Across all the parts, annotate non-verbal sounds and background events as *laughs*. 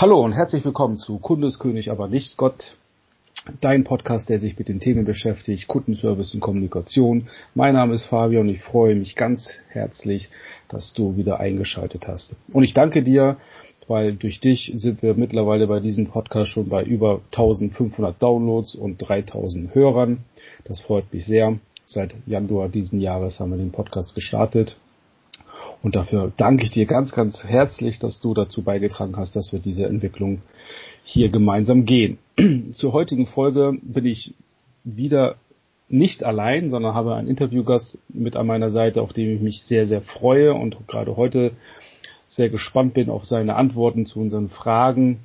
Hallo und herzlich willkommen zu Kundeskönig, aber nicht Gott. Dein Podcast, der sich mit den Themen beschäftigt, Kundenservice und Kommunikation. Mein Name ist Fabian und ich freue mich ganz herzlich, dass du wieder eingeschaltet hast. Und ich danke dir, weil durch dich sind wir mittlerweile bei diesem Podcast schon bei über 1500 Downloads und 3000 Hörern. Das freut mich sehr. Seit Januar diesen Jahres haben wir den Podcast gestartet und dafür danke ich dir ganz, ganz herzlich, dass du dazu beigetragen hast, dass wir diese Entwicklung hier gemeinsam gehen. *clears throat* Zur heutigen Folge bin ich wieder nicht allein, sondern habe einen Interviewgast mit an meiner Seite, auf den ich mich sehr, sehr freue und gerade heute sehr gespannt bin auf seine Antworten zu unseren Fragen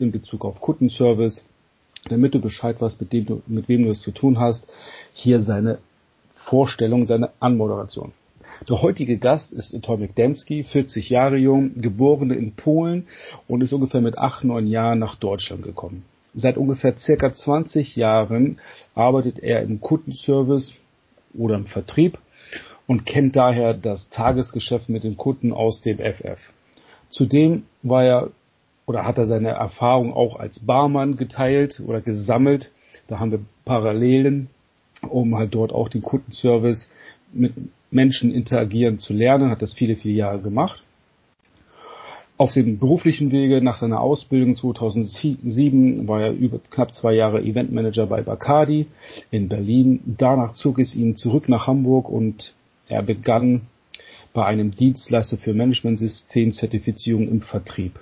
in Bezug auf Kundenservice, damit du Bescheid weißt, mit, dem du, mit wem du es zu tun hast. Hier seine Vorstellung, seine Anmoderation. Der heutige Gast ist Tomek Demski, 40 Jahre jung, geboren in Polen und ist ungefähr mit 8, 9 Jahren nach Deutschland gekommen. Seit ungefähr circa 20 Jahren arbeitet er im Kundenservice oder im Vertrieb und kennt daher das Tagesgeschäft mit den Kunden aus dem FF. Zudem war er oder hat er seine Erfahrung auch als Barmann geteilt oder gesammelt. Da haben wir Parallelen, um halt dort auch den Kundenservice mit Menschen interagieren zu lernen, hat das viele, viele Jahre gemacht. Auf dem beruflichen Wege nach seiner Ausbildung 2007 war er über knapp zwei Jahre Eventmanager bei Bacardi in Berlin. Danach zog es ihn zurück nach Hamburg und er begann bei einem Dienstleister für Managementsystem-Zertifizierung im Vertrieb.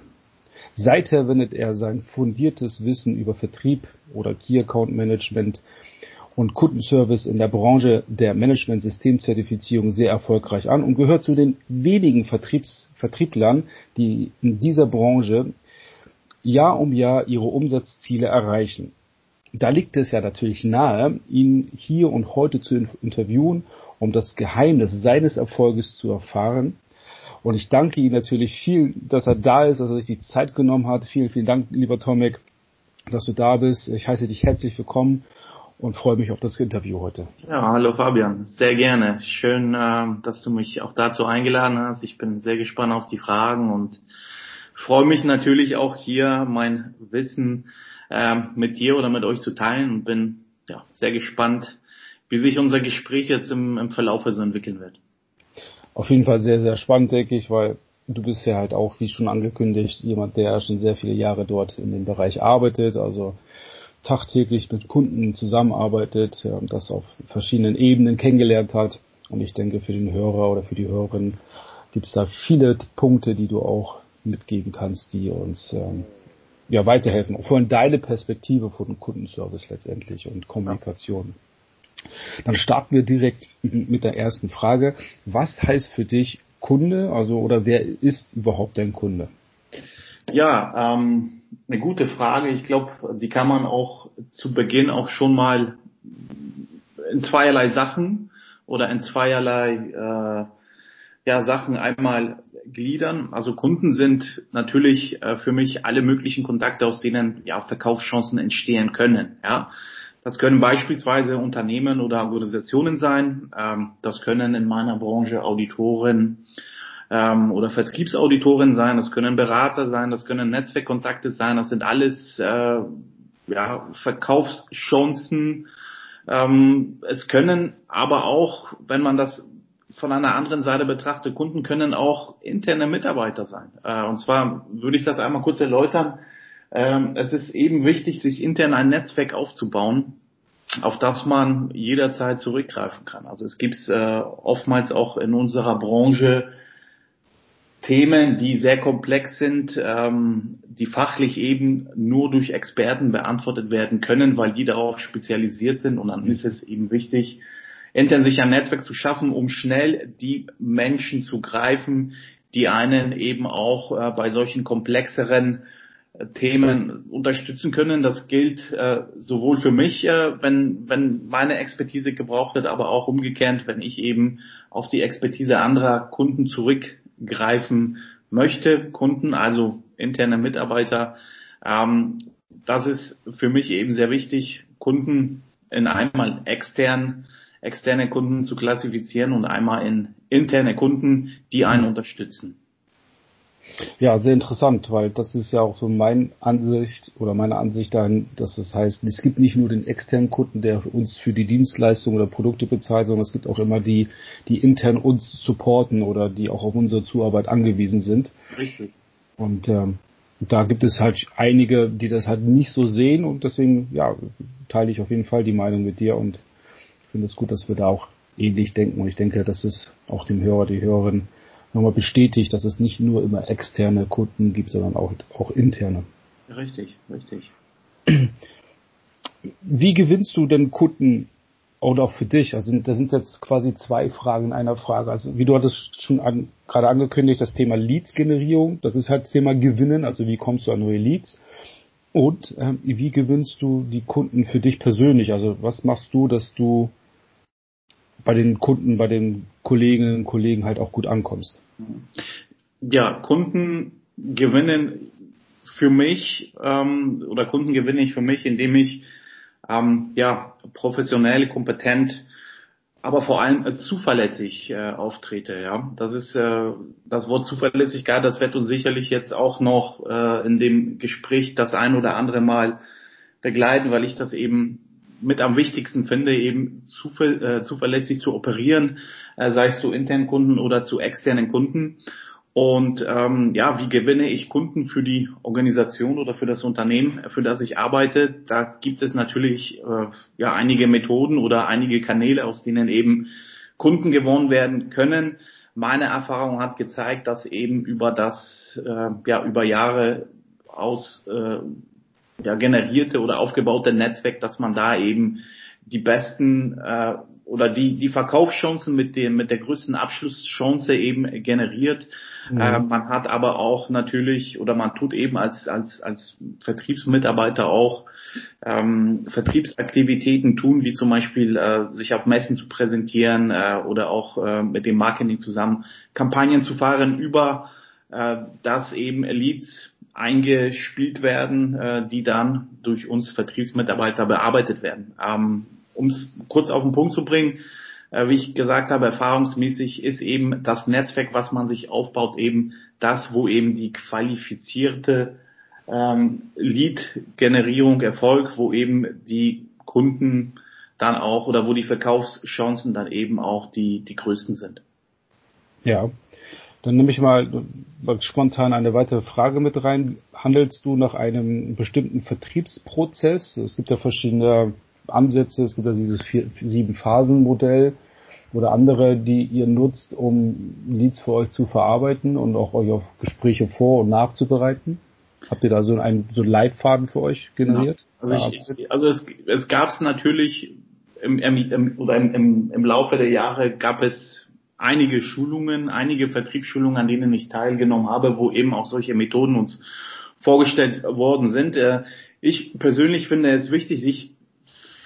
Seither wendet er sein fundiertes Wissen über Vertrieb oder Key Account Management und Kundenservice in der Branche der Management-Systemzertifizierung sehr erfolgreich an und gehört zu den wenigen Vertriebs Vertrieblern, die in dieser Branche Jahr um Jahr ihre Umsatzziele erreichen. Da liegt es ja natürlich nahe, ihn hier und heute zu interviewen, um das Geheimnis seines Erfolges zu erfahren. Und ich danke ihm natürlich viel, dass er da ist, dass er sich die Zeit genommen hat. Vielen, vielen Dank, lieber Tomek, dass du da bist. Ich heiße dich herzlich willkommen und freue mich auf das Interview heute. Ja, hallo Fabian, sehr gerne. Schön, äh, dass du mich auch dazu eingeladen hast. Ich bin sehr gespannt auf die Fragen und freue mich natürlich auch hier mein Wissen äh, mit dir oder mit euch zu teilen und bin ja, sehr gespannt, wie sich unser Gespräch jetzt im, im Verlauf so entwickeln wird. Auf jeden Fall sehr, sehr spannend, denke ich, weil du bist ja halt auch, wie schon angekündigt, jemand, der schon sehr viele Jahre dort in dem Bereich arbeitet, also tagtäglich mit Kunden zusammenarbeitet, das auf verschiedenen Ebenen kennengelernt hat. Und ich denke, für den Hörer oder für die Hörerin gibt es da viele Punkte, die du auch mitgeben kannst, die uns ähm, ja weiterhelfen. Vor allem deine Perspektive von Kundenservice letztendlich und Kommunikation. Dann starten wir direkt mit der ersten Frage. Was heißt für dich Kunde? Also oder wer ist überhaupt dein Kunde? Ja, ähm, eine gute Frage. Ich glaube, die kann man auch zu Beginn auch schon mal in zweierlei Sachen oder in zweierlei äh, ja, Sachen einmal gliedern. Also Kunden sind natürlich äh, für mich alle möglichen Kontakte, aus denen ja Verkaufschancen entstehen können. Ja, das können beispielsweise Unternehmen oder Organisationen sein. Ähm, das können in meiner Branche Auditoren, ähm, oder Vertriebsauditorin sein, das können Berater sein, das können Netzwerkkontakte sein, das sind alles äh, ja, Verkaufschancen. Ähm, es können aber auch, wenn man das von einer anderen Seite betrachtet, Kunden können auch interne Mitarbeiter sein. Äh, und zwar würde ich das einmal kurz erläutern. Ähm, es ist eben wichtig, sich intern ein Netzwerk aufzubauen, auf das man jederzeit zurückgreifen kann. Also es gibt äh, oftmals auch in unserer Branche Themen, die sehr komplex sind, ähm, die fachlich eben nur durch Experten beantwortet werden können, weil die darauf spezialisiert sind. Und dann ist es eben wichtig, intern sich ein Netzwerk zu schaffen, um schnell die Menschen zu greifen, die einen eben auch äh, bei solchen komplexeren äh, Themen unterstützen können. Das gilt äh, sowohl für mich, äh, wenn, wenn meine Expertise gebraucht wird, aber auch umgekehrt, wenn ich eben auf die Expertise anderer Kunden zurück greifen möchte, Kunden, also interne Mitarbeiter. Ähm, das ist für mich eben sehr wichtig, Kunden in einmal extern, externe Kunden zu klassifizieren und einmal in interne Kunden, die einen unterstützen. Ja, sehr interessant, weil das ist ja auch so meine Ansicht oder meine Ansicht dahin, dass das heißt, es gibt nicht nur den externen Kunden, der uns für die Dienstleistung oder Produkte bezahlt, sondern es gibt auch immer die, die intern uns supporten oder die auch auf unsere Zuarbeit angewiesen sind. Richtig. Und ähm, da gibt es halt einige, die das halt nicht so sehen und deswegen, ja, teile ich auf jeden Fall die Meinung mit dir und finde es gut, dass wir da auch ähnlich denken und ich denke, dass es auch dem Hörer, die Hörerin nochmal bestätigt, dass es nicht nur immer externe Kunden gibt, sondern auch, auch interne. Richtig, richtig. Wie gewinnst du denn Kunden oder auch für dich? Also das sind jetzt quasi zwei Fragen in einer Frage. Also wie du hattest schon an, gerade angekündigt, das Thema Leads-Generierung, das ist halt das Thema Gewinnen, also wie kommst du an neue Leads? Und ähm, wie gewinnst du die Kunden für dich persönlich? Also was machst du, dass du bei den Kunden, bei den Kolleginnen und Kollegen halt auch gut ankommst. Ja, Kunden gewinnen für mich ähm, oder Kunden gewinne ich für mich, indem ich ähm, ja professionell, kompetent, aber vor allem äh, zuverlässig äh, auftrete. Ja, das ist äh, das Wort Zuverlässigkeit. Das wird uns sicherlich jetzt auch noch äh, in dem Gespräch das ein oder andere Mal begleiten, weil ich das eben mit am wichtigsten finde, eben zuver äh, zuverlässig zu operieren, äh, sei es zu internen Kunden oder zu externen Kunden. Und ähm, ja, wie gewinne ich Kunden für die Organisation oder für das Unternehmen, für das ich arbeite? Da gibt es natürlich äh, ja einige Methoden oder einige Kanäle, aus denen eben Kunden gewonnen werden können. Meine Erfahrung hat gezeigt, dass eben über das äh, ja über Jahre aus äh, ja, generierte oder aufgebaute Netzwerk, dass man da eben die besten äh, oder die die Verkaufschancen mit dem mit der größten Abschlusschance eben generiert. Mhm. Äh, man hat aber auch natürlich oder man tut eben als als als Vertriebsmitarbeiter auch ähm, Vertriebsaktivitäten tun, wie zum Beispiel äh, sich auf Messen zu präsentieren äh, oder auch äh, mit dem Marketing zusammen Kampagnen zu fahren über äh, das eben Leads eingespielt werden, äh, die dann durch uns Vertriebsmitarbeiter bearbeitet werden. Ähm, um es kurz auf den Punkt zu bringen, äh, wie ich gesagt habe, erfahrungsmäßig ist eben das Netzwerk, was man sich aufbaut, eben das, wo eben die qualifizierte ähm, Lead-Generierung erfolgt, wo eben die Kunden dann auch oder wo die Verkaufschancen dann eben auch die, die größten sind. Ja, dann nehme ich mal spontan eine weitere Frage mit rein. Handelst du nach einem bestimmten Vertriebsprozess? Es gibt ja verschiedene Ansätze, es gibt ja dieses Sieben-Phasen-Modell oder andere, die ihr nutzt, um Leads für euch zu verarbeiten und auch euch auf Gespräche vor- und nachzubereiten? Habt ihr da so einen, so einen Leitfaden für euch generiert? Ja, also, ich, also es, es gab es natürlich im, im, oder im, im, im Laufe der Jahre gab es einige Schulungen, einige Vertriebsschulungen, an denen ich teilgenommen habe, wo eben auch solche Methoden uns vorgestellt worden sind. Äh, ich persönlich finde es wichtig, sich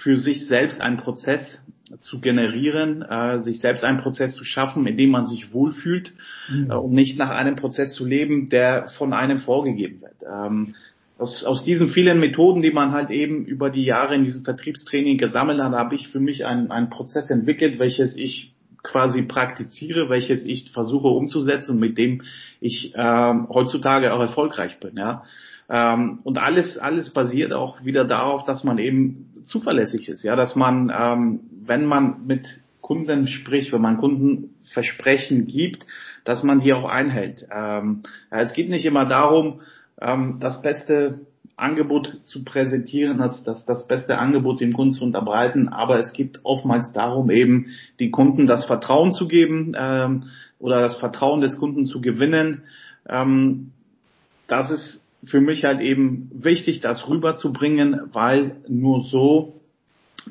für sich selbst einen Prozess zu generieren, äh, sich selbst einen Prozess zu schaffen, in dem man sich wohlfühlt mhm. Äh, und nicht nach einem Prozess zu leben, der von einem vorgegeben wird. Ähm, aus, aus diesen vielen Methoden, die man halt eben über die Jahre in diesem Vertriebstraining gesammelt hat, habe ich für mich einen, einen Prozess entwickelt, welches ich quasi praktiziere, welches ich versuche umzusetzen und mit dem ich ähm, heutzutage auch erfolgreich bin. Ja. Ähm, und alles, alles basiert auch wieder darauf, dass man eben zuverlässig ist, ja, dass man, ähm, wenn man mit Kunden spricht, wenn man Kunden Versprechen gibt, dass man die auch einhält. Ähm, ja, es geht nicht immer darum, ähm, das beste Angebot zu präsentieren, das, das, das beste Angebot dem Kunden zu unterbreiten, aber es geht oftmals darum, eben die Kunden das Vertrauen zu geben ähm, oder das Vertrauen des Kunden zu gewinnen. Ähm, das ist für mich halt eben wichtig, das rüberzubringen, weil nur so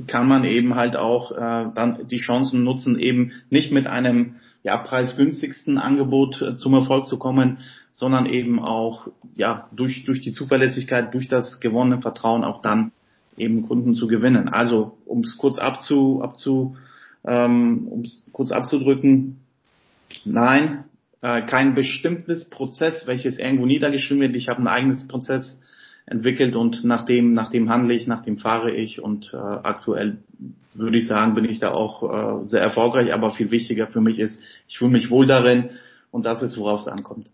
kann man eben halt auch äh, dann die Chancen nutzen, eben nicht mit einem ja, preisgünstigsten Angebot äh, zum Erfolg zu kommen, sondern eben auch ja durch durch die Zuverlässigkeit, durch das gewonnene Vertrauen auch dann eben Kunden zu gewinnen. Also um es kurz abzu, abzu ähm, um es kurz abzudrücken, nein, äh, kein bestimmtes Prozess, welches irgendwo niedergeschrieben wird. Ich habe ein eigenes Prozess entwickelt und nach dem, nach dem handle ich, nach dem fahre ich und äh, aktuell würde ich sagen, bin ich da auch äh, sehr erfolgreich, aber viel wichtiger für mich ist, ich fühle mich wohl darin und das ist, worauf es ankommt.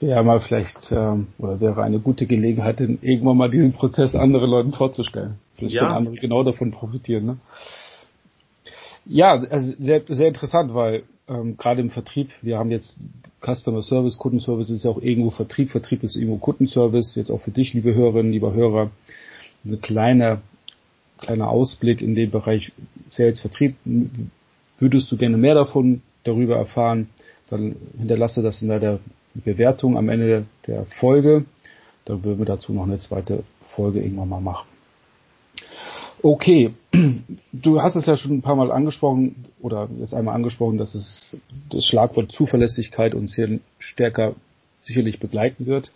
Wäre mal vielleicht ähm, oder wäre eine gute Gelegenheit, irgendwann mal diesen Prozess anderen Leuten vorzustellen. Vielleicht ja. können andere genau davon profitieren. Ne? Ja, also sehr, sehr interessant, weil ähm, gerade im Vertrieb, wir haben jetzt Customer Service, Kundenservice ist ja auch irgendwo Vertrieb, Vertrieb ist irgendwo Kundenservice, jetzt auch für dich, liebe Hörerinnen, lieber Hörer, eine kleine, kleiner Ausblick in den Bereich Sales, Vertrieb. Würdest du gerne mehr davon darüber erfahren, dann hinterlasse das in der Bewertung am Ende der Folge. Dann würden wir dazu noch eine zweite Folge irgendwann mal machen. Okay, *clears throat* du hast es ja schon ein paar Mal angesprochen oder jetzt einmal angesprochen, dass es das Schlagwort Zuverlässigkeit uns hier stärker sicherlich begleiten wird.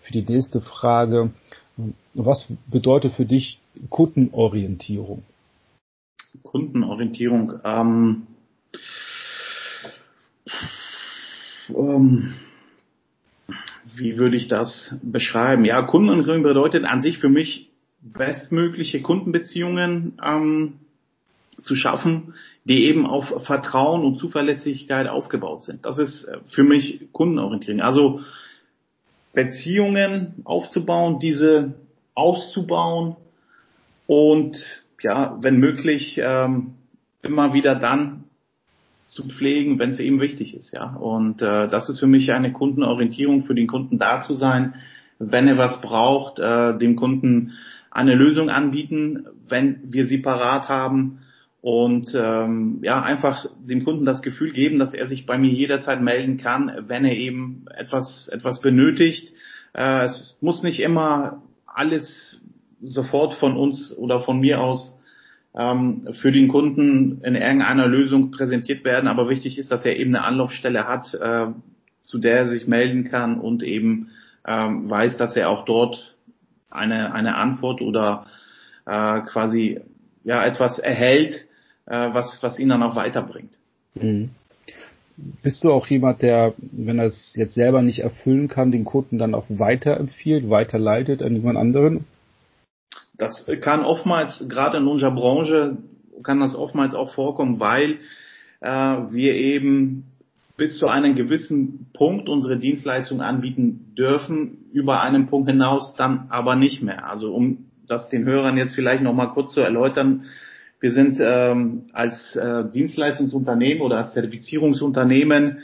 Für die nächste Frage, was bedeutet für dich Kundenorientierung? Kundenorientierung, ähm, ähm, wie würde ich das beschreiben? Ja, Kundenorientierung bedeutet an sich für mich bestmögliche Kundenbeziehungen ähm, zu schaffen, die eben auf Vertrauen und Zuverlässigkeit aufgebaut sind. Das ist äh, für mich Kundenorientierung. Also Beziehungen aufzubauen, diese auszubauen und ja, wenn möglich, ähm, immer wieder dann zu pflegen, wenn es eben wichtig ist, ja. Und äh, das ist für mich eine Kundenorientierung, für den Kunden da zu sein, wenn er was braucht, äh, dem Kunden eine Lösung anbieten, wenn wir sie parat haben und ähm, ja einfach dem Kunden das Gefühl geben, dass er sich bei mir jederzeit melden kann, wenn er eben etwas etwas benötigt. Äh, es muss nicht immer alles sofort von uns oder von mir aus für den Kunden in irgendeiner Lösung präsentiert werden, aber wichtig ist, dass er eben eine Anlaufstelle hat, äh, zu der er sich melden kann und eben ähm, weiß, dass er auch dort eine, eine Antwort oder äh, quasi ja etwas erhält, äh, was, was ihn dann auch weiterbringt. Mhm. Bist du auch jemand, der, wenn er es jetzt selber nicht erfüllen kann, den Kunden dann auch weiterempfiehlt, weiterleitet an jemand anderen? Das kann oftmals, gerade in unserer Branche, kann das oftmals auch vorkommen, weil äh, wir eben bis zu einem gewissen Punkt unsere Dienstleistung anbieten dürfen, über einen Punkt hinaus dann aber nicht mehr. Also um das den Hörern jetzt vielleicht nochmal kurz zu erläutern, wir sind ähm, als äh, Dienstleistungsunternehmen oder als Zertifizierungsunternehmen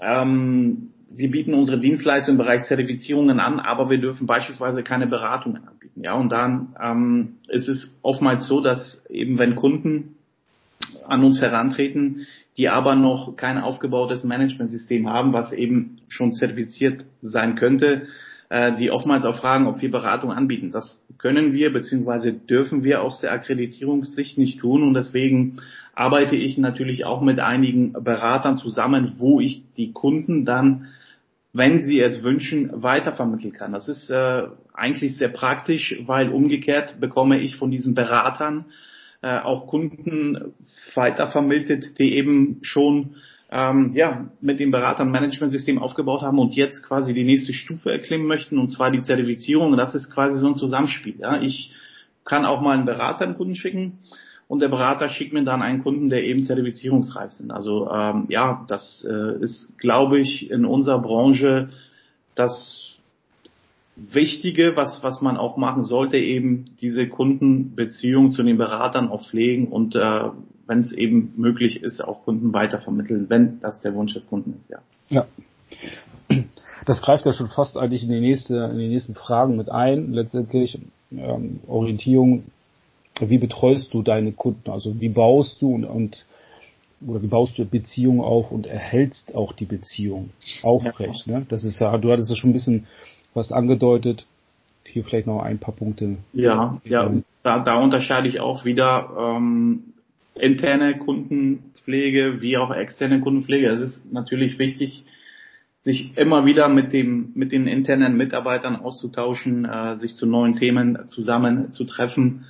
ähm, wir bieten unsere Dienstleistung im Bereich Zertifizierungen an, aber wir dürfen beispielsweise keine Beratungen anbieten. Ja, und dann ähm, ist es oftmals so, dass eben wenn Kunden an uns herantreten, die aber noch kein aufgebautes Managementsystem haben, was eben schon zertifiziert sein könnte, äh, die oftmals auch fragen, ob wir Beratung anbieten. Das können wir bzw. dürfen wir aus der Akkreditierungssicht nicht tun und deswegen arbeite ich natürlich auch mit einigen Beratern zusammen, wo ich die Kunden dann wenn sie es wünschen, weitervermitteln kann. Das ist äh, eigentlich sehr praktisch, weil umgekehrt bekomme ich von diesen Beratern äh, auch Kunden weitervermittelt, die eben schon ähm, ja, mit dem Beratern Managementsystem aufgebaut haben und jetzt quasi die nächste Stufe erklimmen möchten, und zwar die Zertifizierung. Das ist quasi so ein Zusammenspiel. Ja. Ich kann auch mal einen Berater einen Kunden schicken und der Berater schickt mir dann einen Kunden, der eben zertifizierungsreif sind. Also ähm, ja, das äh, ist, glaube ich, in unserer Branche das Wichtige, was, was man auch machen sollte, eben diese Kundenbeziehung zu den Beratern auch pflegen und äh, wenn es eben möglich ist, auch Kunden weitervermitteln, wenn das der Wunsch des Kunden ist, ja. Ja. Das greift ja schon fast eigentlich in die nächste, in die nächsten Fragen mit ein. Letztendlich ähm, Orientierung wie betreust du deine Kunden? Also wie baust du und, und oder wie baust du Beziehungen auf und erhältst auch die Beziehung aufrecht? Ja. Ne? Das ist ja, du hattest ja schon ein bisschen was angedeutet. Hier vielleicht noch ein paar Punkte. Ja, ja, da, da unterscheide ich auch wieder ähm, interne Kundenpflege wie auch externe Kundenpflege. Es ist natürlich wichtig, sich immer wieder mit dem mit den internen Mitarbeitern auszutauschen, äh, sich zu neuen Themen zusammen zu treffen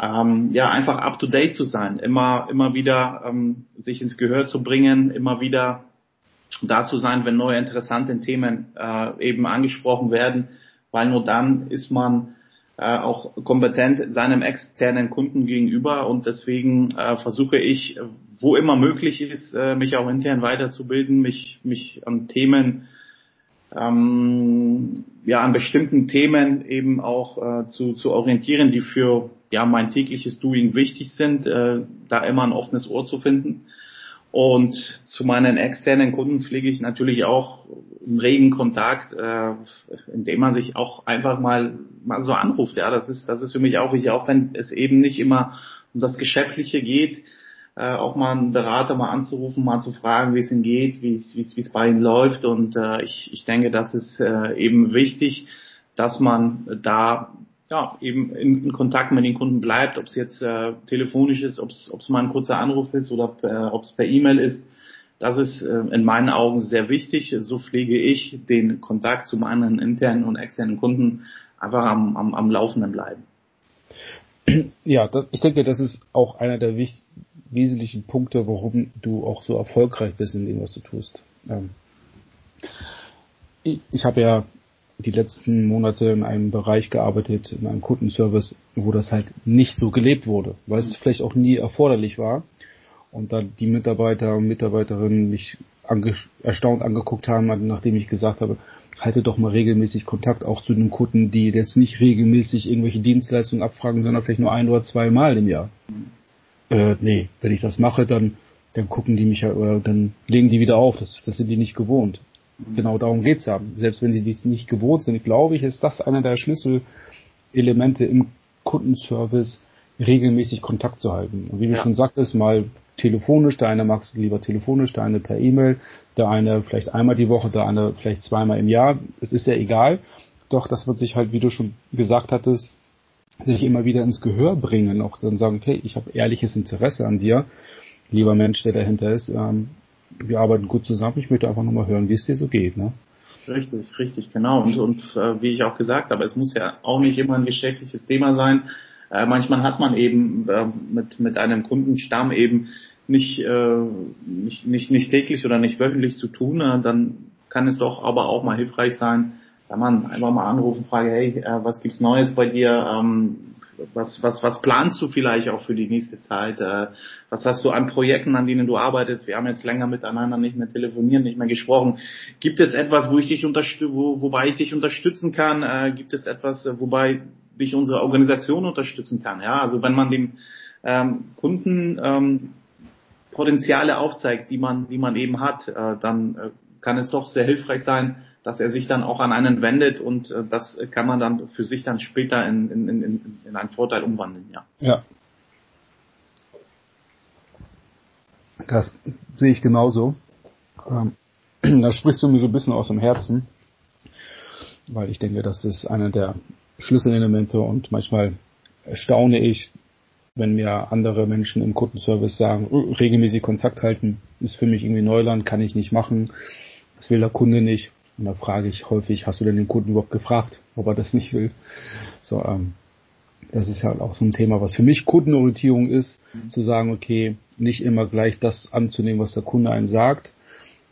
ähm, ja einfach up to date zu sein, immer immer wieder ähm, sich ins Gehör zu bringen, immer wieder da zu sein, wenn neue interessante Themen äh, eben angesprochen werden, weil nur dann ist man äh, auch kompetent seinem externen Kunden gegenüber und deswegen äh, versuche ich, wo immer möglich ist, äh, mich auch intern weiterzubilden, mich mich an Themen ähm, ja an bestimmten Themen eben auch äh, zu, zu orientieren, die für ja mein tägliches Doing wichtig sind, äh, da immer ein offenes Ohr zu finden. Und zu meinen externen Kunden pflege ich natürlich auch einen regen Kontakt, äh, indem man sich auch einfach mal mal so anruft. Ja, das ist das ist für mich auch wichtig, auch wenn es eben nicht immer um das Geschäftliche geht, äh, auch mal einen Berater mal anzurufen, mal zu fragen, wie es ihm geht, wie es wie es, bei ihm läuft. Und äh, ich ich denke, das ist äh, eben wichtig, dass man da ja, eben in, in Kontakt mit den Kunden bleibt, ob es jetzt äh, telefonisch ist, ob es mal ein kurzer Anruf ist oder äh, ob es per E-Mail ist. Das ist äh, in meinen Augen sehr wichtig. So pflege ich den Kontakt zu meinen internen und externen Kunden einfach am, am, am Laufenden bleiben. Ja, das, ich denke, das ist auch einer der wesentlichen Punkte, warum du auch so erfolgreich bist in dem, was du tust. Ähm, ich, ich habe ja die letzten Monate in einem Bereich gearbeitet, in einem Kundenservice, wo das halt nicht so gelebt wurde, weil es vielleicht auch nie erforderlich war. Und da die Mitarbeiter und Mitarbeiterinnen mich ange erstaunt angeguckt haben, nachdem ich gesagt habe, halte doch mal regelmäßig Kontakt auch zu den Kunden, die jetzt nicht regelmäßig irgendwelche Dienstleistungen abfragen, sondern vielleicht nur ein oder zwei Mal im Jahr. Mhm. Äh, nee, wenn ich das mache, dann, dann gucken die mich ja, oder dann legen die wieder auf. Das, das sind die nicht gewohnt. Genau darum geht's ja. Selbst wenn sie dies nicht gewohnt sind, glaube ich, ist das einer der Schlüsselelemente im Kundenservice, regelmäßig Kontakt zu halten. Und wie du ja. schon sagtest, mal telefonisch, der eine mag es lieber telefonisch, der eine per E-Mail, der eine vielleicht einmal die Woche, der eine vielleicht zweimal im Jahr. Es ist ja egal. Doch, das wird sich halt, wie du schon gesagt hattest, sich immer wieder ins Gehör bringen, auch dann sagen, okay, ich habe ehrliches Interesse an dir, lieber Mensch, der dahinter ist. Ähm, wir arbeiten gut zusammen. Ich möchte einfach nochmal hören, wie es dir so geht. Ne? Richtig, richtig, genau. Und, und äh, wie ich auch gesagt habe, es muss ja auch nicht immer ein geschäftliches Thema sein. Äh, manchmal hat man eben äh, mit, mit einem Kundenstamm eben nicht, äh, nicht, nicht, nicht täglich oder nicht wöchentlich zu tun. Äh, dann kann es doch aber auch mal hilfreich sein, wenn man einfach mal anrufen, frage, hey, äh, was gibt's Neues bei dir? Ähm, was, was, was planst du vielleicht auch für die nächste Zeit? Äh, was hast du an Projekten, an denen du arbeitest? Wir haben jetzt länger miteinander nicht mehr telefoniert, nicht mehr gesprochen. Gibt es etwas, wo ich dich unterstütze, wo, wobei ich dich unterstützen kann? Äh, gibt es etwas, äh, wobei dich unsere Organisation unterstützen kann? Ja, also wenn man dem ähm, Kunden ähm, Potenziale aufzeigt, die man, die man eben hat, äh, dann äh, kann es doch sehr hilfreich sein, dass er sich dann auch an einen wendet und äh, das kann man dann für sich dann später in, in, in, in einen Vorteil umwandeln, ja. Ja. Das sehe ich genauso. Ähm, *clears throat* da sprichst du mir so ein bisschen aus dem Herzen, weil ich denke, das ist einer der Schlüsselelemente und manchmal erstaune ich, wenn mir andere Menschen im Kundenservice sagen, oh, regelmäßig Kontakt halten ist für mich irgendwie Neuland, kann ich nicht machen, das will der Kunde nicht. Und da frage ich häufig, hast du denn den Kunden überhaupt gefragt, ob er das nicht will? So, ähm, das ist halt auch so ein Thema, was für mich Kundenorientierung ist, mhm. zu sagen, okay, nicht immer gleich das anzunehmen, was der Kunde einen sagt,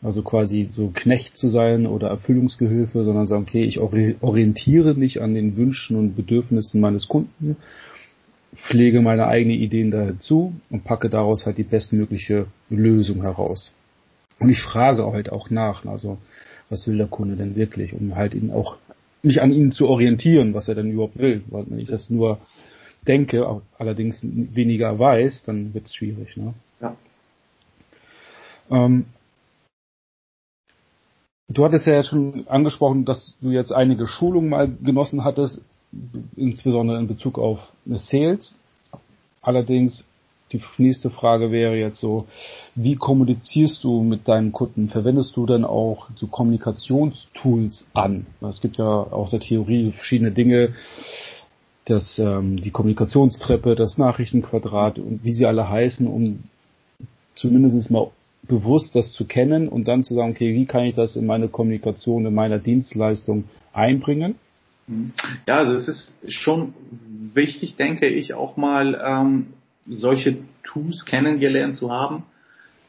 also quasi so Knecht zu sein oder Erfüllungsgehilfe, sondern sagen, okay, ich orientiere mich an den Wünschen und Bedürfnissen meines Kunden, pflege meine eigenen Ideen dazu und packe daraus halt die bestmögliche Lösung heraus. Und ich frage halt auch nach, also was will der Kunde denn wirklich, um halt ihn auch mich an ihn zu orientieren, was er denn überhaupt will. Weil wenn ich das nur denke, allerdings weniger weiß, dann wird es schwierig. Ne? Ja. Ähm, du hattest ja jetzt schon angesprochen, dass du jetzt einige Schulungen mal genossen hattest, insbesondere in Bezug auf Sales. Allerdings die nächste Frage wäre jetzt so, wie kommunizierst du mit deinen Kunden? Verwendest du dann auch so Kommunikationstools an? Es gibt ja aus der Theorie verschiedene Dinge, das, ähm, die Kommunikationstreppe, das Nachrichtenquadrat und wie sie alle heißen, um zumindest mal bewusst das zu kennen und dann zu sagen, okay, wie kann ich das in meine Kommunikation, in meiner Dienstleistung einbringen? Ja, also es ist schon wichtig, denke ich, auch mal ähm, solche Tools kennengelernt zu haben,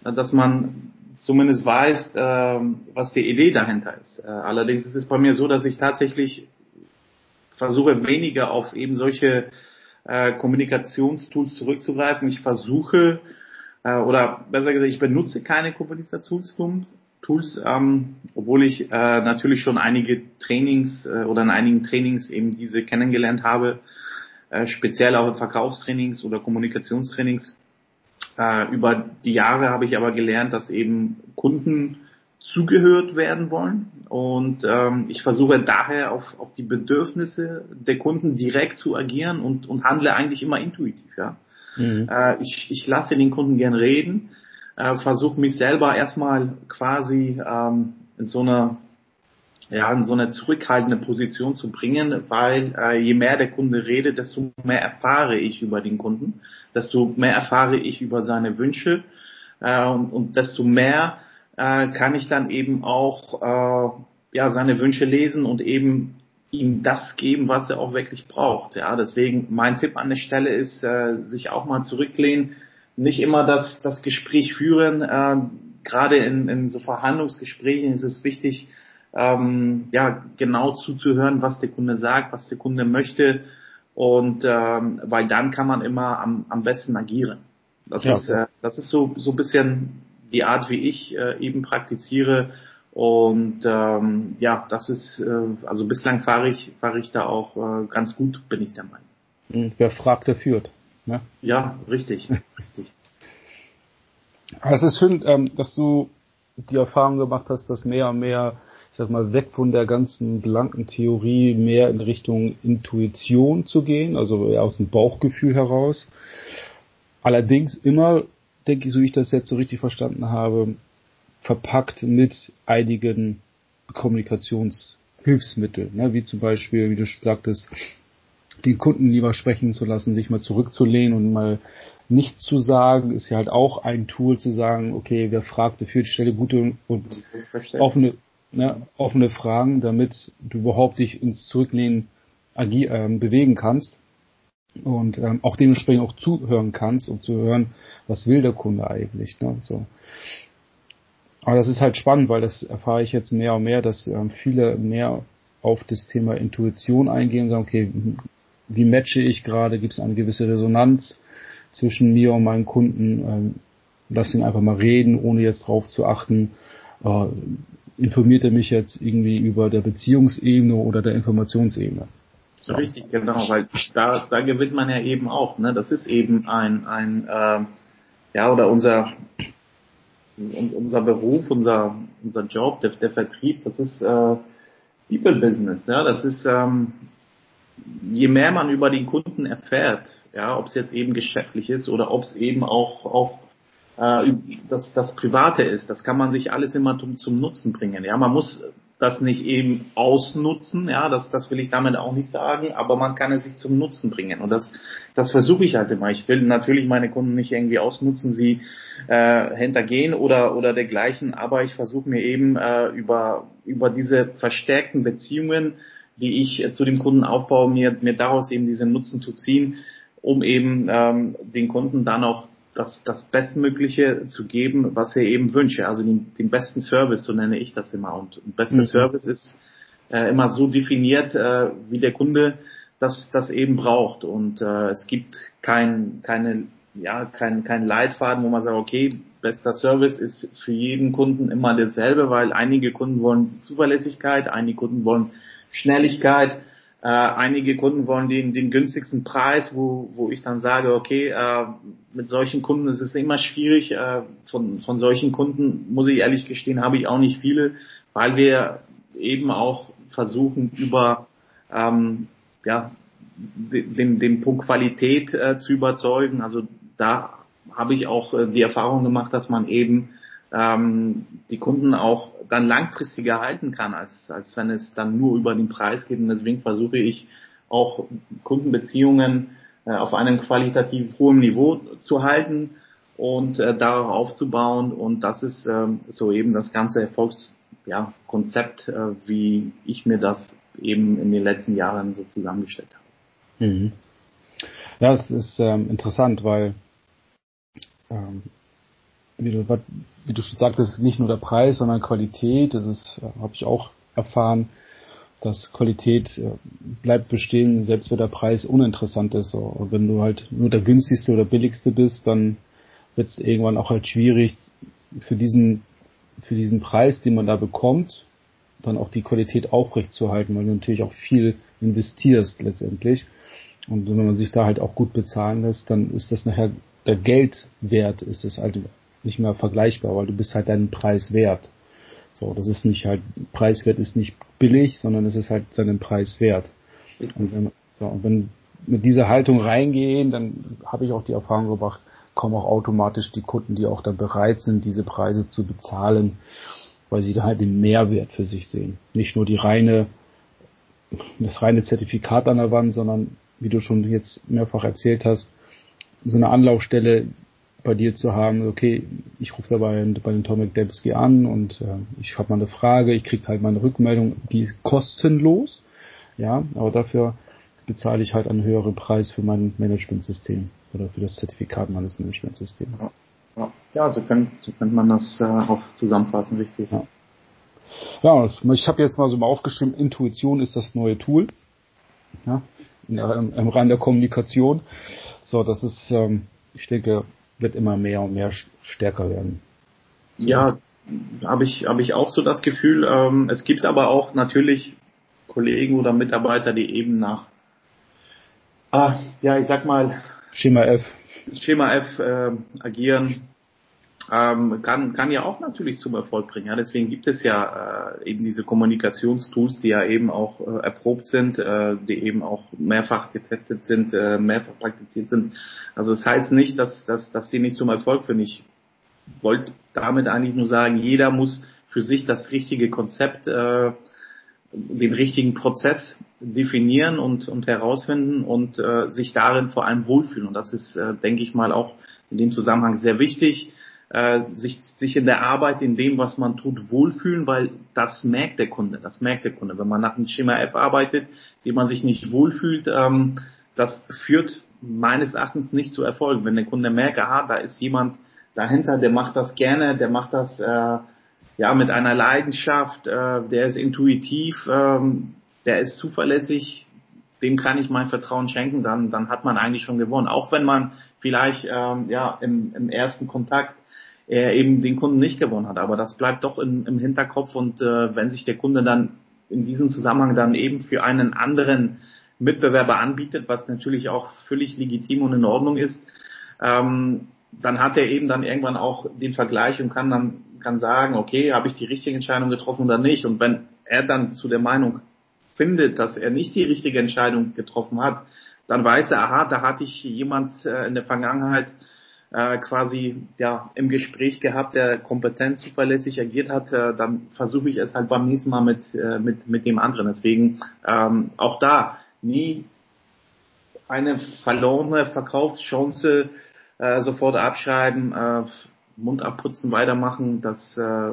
äh, dass man zumindest weiß, äh, was die Idee dahinter ist. Äh, allerdings ist es bei mir so, dass ich tatsächlich versuche weniger auf eben solche Kommunikationstools zurückzugreifen. Ich versuche oder besser gesagt, ich benutze keine Kommunikationstools, Tools, ähm, obwohl ich natürlich schon einige Trainings oder in einigen Trainings eben diese kennengelernt habe, äh, speziell auch in Verkaufstrainings oder Kommunikationstrainings. Äh, über die Jahre habe ich aber gelernt, dass eben Kunden zugehört werden wollen und ähm, ich versuche daher auf, auf die Bedürfnisse der Kunden direkt zu agieren und, und handle eigentlich immer intuitiv. Ja. Mhm. Äh, ich, ich lasse den Kunden gern reden, äh, versuche mich selber erstmal quasi ähm, in so einer ja, in so eine zurückhaltende Position zu bringen, weil äh, je mehr der Kunde redet, desto mehr erfahre ich über den Kunden, desto mehr erfahre ich über seine Wünsche äh, und, und desto mehr äh, kann ich dann eben auch äh, ja seine Wünsche lesen und eben ihm das geben, was er auch wirklich braucht. Ja, deswegen mein Tipp an der Stelle ist, äh, sich auch mal zurücklehnen, nicht immer das, das Gespräch führen. Äh, gerade in, in so Verhandlungsgesprächen ist es wichtig, ähm, ja, genau zuzuhören, was der Kunde sagt, was der Kunde möchte. Und ähm, weil dann kann man immer am, am besten agieren. Das ja. ist, äh, das ist so, so ein bisschen die Art, wie ich äh, eben praktiziere. Und ähm, ja, das ist, äh, also bislang fahre ich, fahre ich da auch äh, ganz gut, bin ich der Meinung. Wer fragt, der führt. Ne? Ja, richtig. richtig. *laughs* Also es ist schön, ähm, dass du die Erfahrung gemacht hast, dass mehr und mehr, sag mal, weg von der ganzen blanken Theorie, mehr in Richtung Intuition zu gehen, also eher aus dem Bauchgefühl heraus. Allerdings immer, denke ich, so wie ich das jetzt so richtig verstanden habe, verpackt mit einigen Kommunikationshilfsmitteln, ne? wie zum Beispiel, wie du sagtest, den Kunden lieber sprechen zu lassen, sich mal zurückzulehnen und mal nichts zu sagen, ist ja halt auch ein Tool zu sagen, okay, wer fragt, der führt, stelle gute und offene, ne, offene Fragen, damit du überhaupt dich ins Zurücklehnen agier, äh, bewegen kannst und ähm, auch dementsprechend auch zuhören kannst, um zu hören, was will der Kunde eigentlich. Ne? So. Aber das ist halt spannend, weil das erfahre ich jetzt mehr und mehr, dass ähm, viele mehr auf das Thema Intuition eingehen und sagen, okay, wie matche ich gerade, gibt es eine gewisse Resonanz zwischen mir und meinem Kunden, ähm, lass ihn einfach mal reden, ohne jetzt drauf zu achten, äh, informiert er mich jetzt irgendwie über der Beziehungsebene oder der Informationsebene. So. Richtig, genau, weil da, da gewinnt man ja eben auch, ne? Das ist eben ein, ein äh, ja, oder unser unser Beruf, unser, unser Job, der, der Vertrieb, das ist äh, People Business, ja, das ist ähm, je mehr man über den Kunden erfährt, ja, ob es jetzt eben geschäftlich ist oder ob es eben auch, auch äh, das, das Private ist, das kann man sich alles immer zum, zum Nutzen bringen. Ja, man muss das nicht eben ausnutzen, ja, das, das will ich damit auch nicht sagen, aber man kann es sich zum Nutzen bringen. Und das, das versuche ich halt immer. Ich will natürlich meine Kunden nicht irgendwie ausnutzen, sie äh, hintergehen oder, oder dergleichen, aber ich versuche mir eben äh, über, über diese verstärkten Beziehungen die ich äh, zu dem Kunden aufbaue, mir, mir daraus eben diesen Nutzen zu ziehen, um eben ähm, den Kunden dann auch das, das Bestmögliche zu geben, was er eben wünsche. Also den, den besten Service, so nenne ich das immer. Und bester mhm. Service ist äh, immer so definiert, äh, wie der Kunde das, das eben braucht. Und äh, es gibt kein, keine, ja, kein, kein Leitfaden, wo man sagt, okay, bester Service ist für jeden Kunden immer derselbe, weil einige Kunden wollen Zuverlässigkeit, einige Kunden wollen Schnelligkeit. Äh, einige Kunden wollen den, den günstigsten Preis, wo, wo ich dann sage, okay, äh, mit solchen Kunden ist es immer schwierig. Äh, von, von solchen Kunden, muss ich ehrlich gestehen, habe ich auch nicht viele, weil wir eben auch versuchen, über ähm, ja, den, den Punkt Qualität äh, zu überzeugen. Also da habe ich auch äh, die Erfahrung gemacht, dass man eben ähm, die Kunden auch dann langfristiger halten kann, als, als wenn es dann nur über den Preis geht. Und deswegen versuche ich auch Kundenbeziehungen äh, auf einem qualitativ hohen Niveau zu halten und äh, darauf aufzubauen. Und das ist ähm, so eben das ganze Erfolgskonzept, ja, äh, wie ich mir das eben in den letzten Jahren so zusammengestellt habe. Mhm. Ja, es ist ähm, interessant, weil ähm, wie du, wie du schon sagtest, nicht nur der Preis, sondern Qualität. Das ist, habe ich auch erfahren, dass Qualität äh, bleibt bestehen, selbst wenn der Preis uninteressant ist. Und wenn du halt nur der günstigste oder billigste bist, dann wird es irgendwann auch halt schwierig, für diesen für diesen Preis, den man da bekommt, dann auch die Qualität aufrechtzuerhalten, weil du natürlich auch viel investierst letztendlich. Und wenn man sich da halt auch gut bezahlen lässt, dann ist das nachher der Geldwert ist es halt nicht mehr vergleichbar, weil du bist halt deinen Preis wert. So, das ist nicht halt, Preiswert ist nicht billig, sondern es ist halt seinen Preis wert. Und wenn, so, und wenn mit dieser Haltung reingehen, dann habe ich auch die Erfahrung gebracht, kommen auch automatisch die Kunden, die auch dann bereit sind, diese Preise zu bezahlen, weil sie da halt den Mehrwert für sich sehen. Nicht nur die reine, das reine Zertifikat an der Wand, sondern wie du schon jetzt mehrfach erzählt hast, so eine Anlaufstelle bei dir zu haben, okay, ich rufe dabei bei den Tomek Debski an und äh, ich habe mal eine Frage, ich kriege halt meine Rückmeldung, die ist kostenlos, ja, aber dafür bezahle ich halt einen höheren Preis für mein Managementsystem oder für das Zertifikat meines Managementsystems. Ja, ja so, könnte, so könnte man das äh, auch zusammenfassen, richtig. Ja, ja ich habe jetzt mal so mal aufgeschrieben, Intuition ist das neue Tool. Ja, im, im Rahmen der Kommunikation. So, das ist, ähm, ich denke, wird immer mehr und mehr stärker werden. Ja, habe ich, habe ich auch so das Gefühl. Ähm, es gibt aber auch natürlich Kollegen oder Mitarbeiter, die eben nach, ah, ja, ich sag mal, Schema F. Schema F äh, agieren, ähm, kann, kann ja auch natürlich zum Erfolg bringen. Ja, deswegen gibt es ja äh, eben diese Kommunikationstools, die ja eben auch äh, erprobt sind, äh, die eben auch mehrfach getestet sind, äh, mehrfach praktiziert sind. Also es das heißt nicht, dass, dass, dass sie nicht zum Erfolg führen. Ich wollte damit eigentlich nur sagen, jeder muss für sich das richtige Konzept, äh, den richtigen Prozess definieren und, und herausfinden und äh, sich darin vor allem wohlfühlen. Und das ist, äh, denke ich mal, auch in dem Zusammenhang sehr wichtig äh, sich, sich in der Arbeit, in dem, was man tut, wohlfühlen, weil das merkt der Kunde, das merkt der Kunde. Wenn man nach einem Schema F arbeitet, dem man sich nicht wohlfühlt, ähm, das führt meines Erachtens nicht zu Erfolgen. Wenn der Kunde merkt, aha, da ist jemand dahinter, der macht das gerne, der macht das äh, ja mit einer Leidenschaft, äh, der ist intuitiv, ähm, der ist zuverlässig, dem kann ich mein Vertrauen schenken, dann, dann hat man eigentlich schon gewonnen. Auch wenn man vielleicht ähm, ja im, im ersten Kontakt er eben den Kunden nicht gewonnen hat. Aber das bleibt doch im, im Hinterkopf und äh, wenn sich der Kunde dann in diesem Zusammenhang dann eben für einen anderen Mitbewerber anbietet, was natürlich auch völlig legitim und in Ordnung ist, ähm, dann hat er eben dann irgendwann auch den Vergleich und kann dann kann sagen, okay, habe ich die richtige Entscheidung getroffen oder nicht? Und wenn er dann zu der Meinung findet, dass er nicht die richtige Entscheidung getroffen hat, dann weiß er, aha, da hatte ich jemand äh, in der Vergangenheit äh, quasi ja im Gespräch gehabt, der kompetent, zuverlässig agiert hat, äh, dann versuche ich es halt beim nächsten Mal mit äh, mit mit dem anderen. Deswegen ähm, auch da nie eine verlorene Verkaufschance äh, sofort abschreiben, äh, Mund abputzen, weitermachen. Das äh,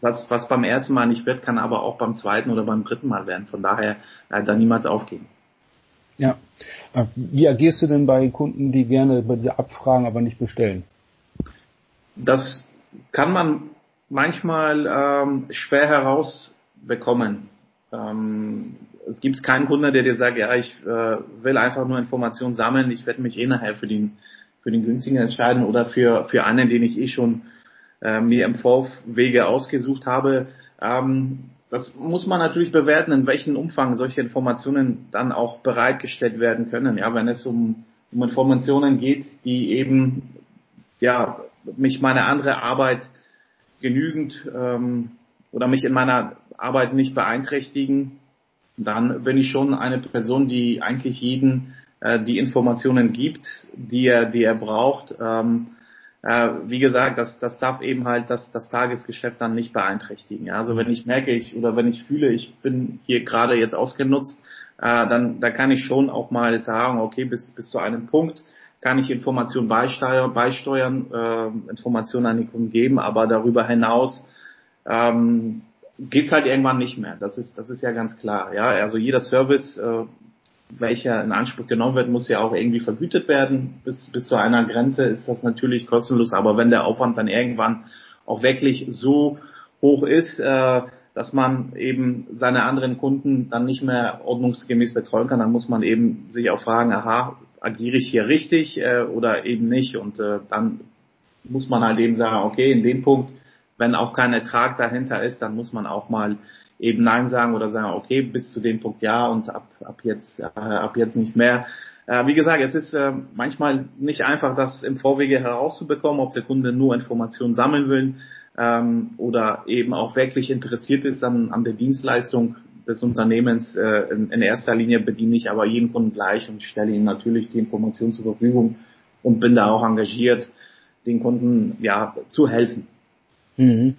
was was beim ersten Mal nicht wird, kann aber auch beim zweiten oder beim dritten Mal werden. Von daher äh, da niemals aufgeben. Ja. Äh, wie agierst du denn bei Kunden, die gerne bei dir abfragen, aber nicht bestellen? Das kann man manchmal ähm, schwer herausbekommen. Ähm, es gibt keinen Kunde, der dir sagt, ja, ich äh, will einfach nur Informationen sammeln, ich werde mich eh nachher für den, für den günstigen entscheiden oder für, für einen, den ich eh schon äh, mir im Vorwege ausgesucht habe. Ähm, das muss man natürlich bewerten, in welchem Umfang solche Informationen dann auch bereitgestellt werden können. Ja, wenn es um, um Informationen geht, die eben ja mich meine andere Arbeit genügend ähm, oder mich in meiner Arbeit nicht beeinträchtigen, dann bin ich schon eine Person, die eigentlich jeden äh, die Informationen gibt, die er, die er braucht. Ähm, äh, wie gesagt, das, das darf eben halt das, das Tagesgeschäft dann nicht beeinträchtigen. Ja? Also wenn ich merke, ich oder wenn ich fühle, ich bin hier gerade jetzt ausgenutzt, äh, dann, dann kann ich schon auch mal sagen, okay, bis, bis zu einem Punkt kann ich Informationen beisteuern, beisteuern äh, Informationen an die Kunden geben, aber darüber hinaus ähm, geht's halt irgendwann nicht mehr. Das ist, das ist ja ganz klar. Ja, also jeder Service äh, welcher in Anspruch genommen wird, muss ja auch irgendwie vergütet werden. Bis, bis zu einer Grenze ist das natürlich kostenlos, aber wenn der Aufwand dann irgendwann auch wirklich so hoch ist, äh, dass man eben seine anderen Kunden dann nicht mehr ordnungsgemäß betreuen kann, dann muss man eben sich auch fragen, aha, agiere ich hier richtig äh, oder eben nicht und äh, dann muss man halt eben sagen, okay, in dem Punkt wenn auch kein Ertrag dahinter ist, dann muss man auch mal eben Nein sagen oder sagen, okay, bis zu dem Punkt ja und ab, ab jetzt, äh, ab jetzt nicht mehr. Äh, wie gesagt, es ist äh, manchmal nicht einfach, das im Vorwege herauszubekommen, ob der Kunde nur Informationen sammeln will ähm, oder eben auch wirklich interessiert ist an, an der Dienstleistung des Unternehmens. Äh, in, in erster Linie bediene ich aber jeden Kunden gleich und stelle ihm natürlich die Informationen zur Verfügung und bin da auch engagiert, den Kunden ja zu helfen. Mhm.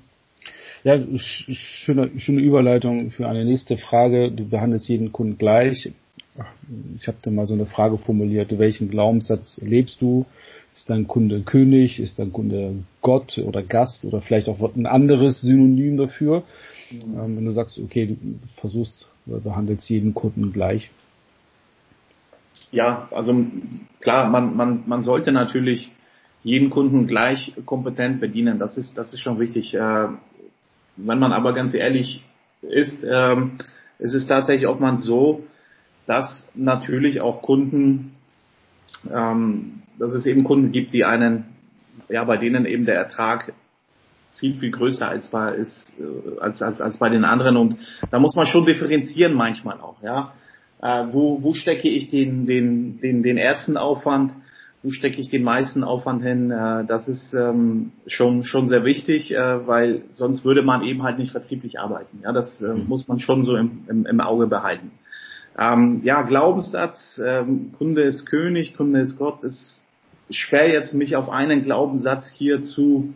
Ja, schöne, schöne Überleitung für eine nächste Frage. Du behandelst jeden Kunden gleich. Ich habe da mal so eine Frage formuliert. Welchen Glaubenssatz lebst du? Ist dein Kunde König? Ist dein Kunde Gott oder Gast oder vielleicht auch ein anderes Synonym dafür? Mhm. Ähm, wenn du sagst, okay, du versuchst, behandelst jeden Kunden gleich. Ja, also klar, man, man, man sollte natürlich jeden Kunden gleich kompetent bedienen. Das ist, das ist schon wichtig. Wenn man aber ganz ehrlich ist, ähm, ist es tatsächlich oftmals so, dass natürlich auch Kunden, ähm, dass es eben Kunden gibt, die einen, ja, bei denen eben der Ertrag viel, viel größer als bei, ist, äh, als, als, als bei den anderen und da muss man schon differenzieren manchmal auch, ja. Äh, wo, wo stecke ich den, den, den, den ersten Aufwand? Wo stecke ich den meisten Aufwand hin, äh, das ist ähm, schon schon sehr wichtig, äh, weil sonst würde man eben halt nicht vertrieblich arbeiten. Ja, das äh, mhm. muss man schon so im, im, im Auge behalten. Ähm, ja, Glaubenssatz, ähm, Kunde ist König, Kunde ist Gott, ist schwer jetzt mich auf einen Glaubenssatz hier zu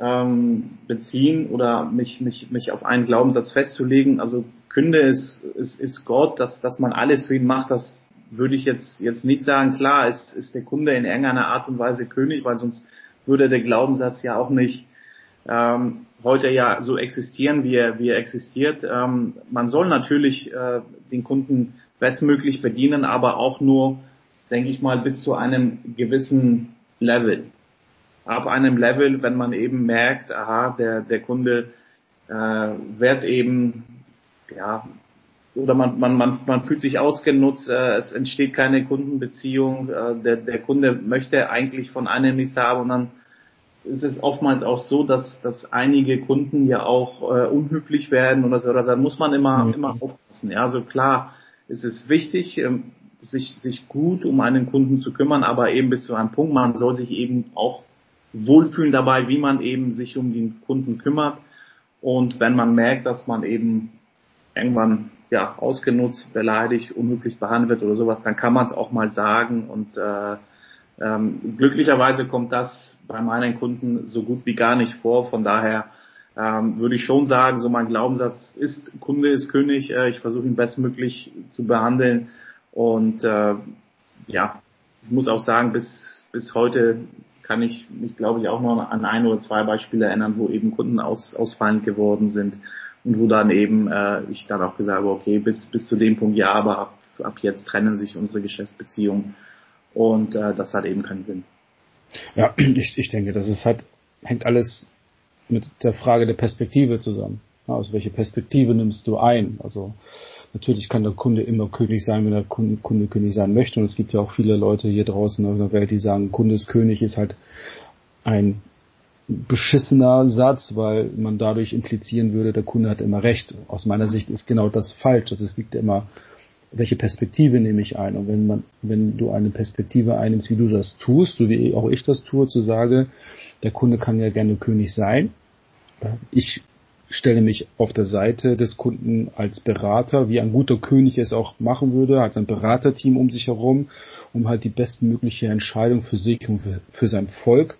ähm, beziehen oder mich mich mich auf einen Glaubenssatz festzulegen. Also Kunde ist ist, ist Gott, dass dass man alles für ihn macht, das würde ich jetzt, jetzt nicht sagen, klar, ist, ist der Kunde in irgendeiner Art und Weise König, weil sonst würde der Glaubenssatz ja auch nicht ähm, heute ja so existieren, wie er, wie er existiert. Ähm, man soll natürlich äh, den Kunden bestmöglich bedienen, aber auch nur, denke ich mal, bis zu einem gewissen Level. Ab einem Level, wenn man eben merkt, aha, der, der Kunde äh, wird eben ja, oder man, man, man, man fühlt sich ausgenutzt, äh, es entsteht keine Kundenbeziehung, äh, der, der Kunde möchte eigentlich von einem nichts haben und dann ist es oftmals auch so, dass, dass einige Kunden ja auch äh, unhöflich werden oder so, oder da muss man immer, mhm. immer aufpassen. Ja, also klar, es ist wichtig, ähm, sich, sich gut um einen Kunden zu kümmern, aber eben bis zu einem Punkt, man soll sich eben auch wohlfühlen dabei, wie man eben sich um den Kunden kümmert. Und wenn man merkt, dass man eben irgendwann ja, ausgenutzt, beleidigt, unhöflich behandelt wird oder sowas, dann kann man es auch mal sagen. Und äh, ähm, glücklicherweise kommt das bei meinen Kunden so gut wie gar nicht vor. Von daher ähm, würde ich schon sagen, so mein Glaubenssatz ist, Kunde ist König. Äh, ich versuche ihn bestmöglich zu behandeln. Und äh, ja, ich muss auch sagen, bis, bis heute kann ich mich, glaube ich, auch noch an ein oder zwei Beispiele erinnern, wo eben Kunden aus, ausfallend geworden sind wo dann eben äh, ich dann auch gesagt habe, okay, bis, bis zu dem Punkt ja, aber ab, ab jetzt trennen sich unsere Geschäftsbeziehungen und äh, das hat eben keinen Sinn. Ja, *clears throat* ich, ich denke, das ist halt, hängt alles mit der Frage der Perspektive zusammen. Also welche Perspektive nimmst du ein? Also natürlich kann der Kunde immer König sein, wenn der Kunde, Kunde König sein möchte. Und es gibt ja auch viele Leute hier draußen in der Welt, die sagen, Kunde ist König ist halt ein beschissener Satz, weil man dadurch implizieren würde, der Kunde hat immer recht. Aus meiner Sicht ist genau das falsch. Also es liegt immer, welche Perspektive nehme ich ein? Und wenn man, wenn du eine Perspektive einnimmst, wie du das tust, so wie auch ich das tue, zu sagen, der Kunde kann ja gerne König sein. Ich stelle mich auf der Seite des Kunden als Berater, wie ein guter König es auch machen würde, hat ein Beraterteam um sich herum, um halt die bestmögliche Entscheidung für sich und für, für sein Volk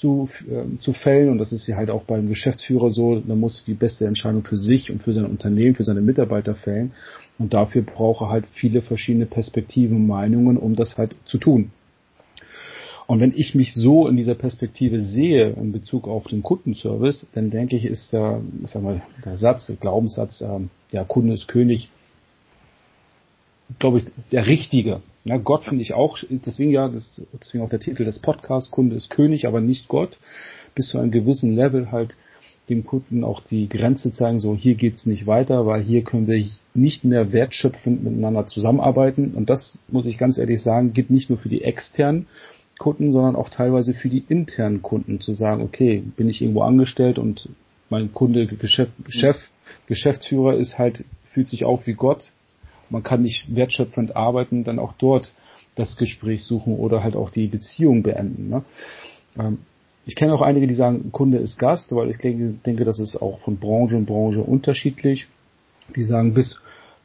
zu, äh, zu fällen. Und das ist ja halt auch beim Geschäftsführer so, man muss die beste Entscheidung für sich und für sein Unternehmen, für seine Mitarbeiter fällen. Und dafür braucht er halt viele verschiedene Perspektiven und Meinungen, um das halt zu tun. Und wenn ich mich so in dieser Perspektive sehe in Bezug auf den Kundenservice, dann denke ich, ist der, ich sag mal, der Satz, der Glaubenssatz, äh, ja, Kunde ist König, glaube ich, der richtige. Ja, Gott finde ich auch, deswegen ja, das, deswegen auch der Titel des Podcasts, Kunde ist König, aber nicht Gott. Bis zu einem gewissen Level halt dem Kunden auch die Grenze zeigen, so hier geht's nicht weiter, weil hier können wir nicht mehr wertschöpfend miteinander zusammenarbeiten. Und das muss ich ganz ehrlich sagen, gilt nicht nur für die externen Kunden, sondern auch teilweise für die internen Kunden zu sagen, okay, bin ich irgendwo angestellt und mein Kunde, Geschäft, Chef, Geschäftsführer ist halt, fühlt sich auch wie Gott. Man kann nicht wertschöpfend arbeiten, dann auch dort das Gespräch suchen oder halt auch die Beziehung beenden. Ne? Ähm, ich kenne auch einige, die sagen, Kunde ist Gast, weil ich denke, denke, das ist auch von Branche und Branche unterschiedlich. Die sagen, bis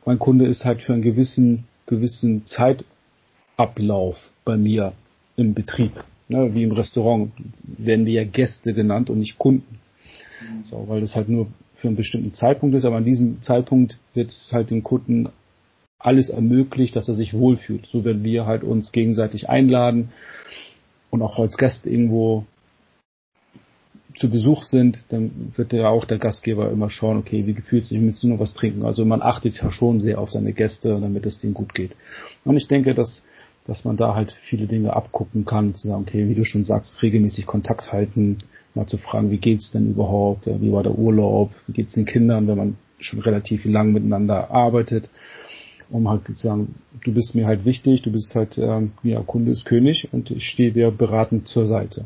mein Kunde ist halt für einen gewissen, gewissen Zeitablauf bei mir im Betrieb. Ne, wie im Restaurant werden wir ja Gäste genannt und nicht Kunden. Mhm. So, weil das halt nur für einen bestimmten Zeitpunkt ist, aber an diesem Zeitpunkt wird es halt dem Kunden alles ermöglicht, dass er sich wohlfühlt. So werden wir halt uns gegenseitig einladen und auch als Gast irgendwo zu Besuch sind, dann wird ja auch der Gastgeber immer schauen, okay, wie gefühlt sich, müssen nur was trinken. Also man achtet ja schon sehr auf seine Gäste, damit es denen gut geht. Und ich denke, dass, dass man da halt viele Dinge abgucken kann, zu sagen, okay, wie du schon sagst, regelmäßig Kontakt halten, mal zu fragen, wie geht's denn überhaupt, wie war der Urlaub, wie geht's den Kindern, wenn man schon relativ lang miteinander arbeitet, um halt zu sagen, du bist mir halt wichtig, du bist halt, ähm, ja, Kunde ist König und ich stehe dir beratend zur Seite.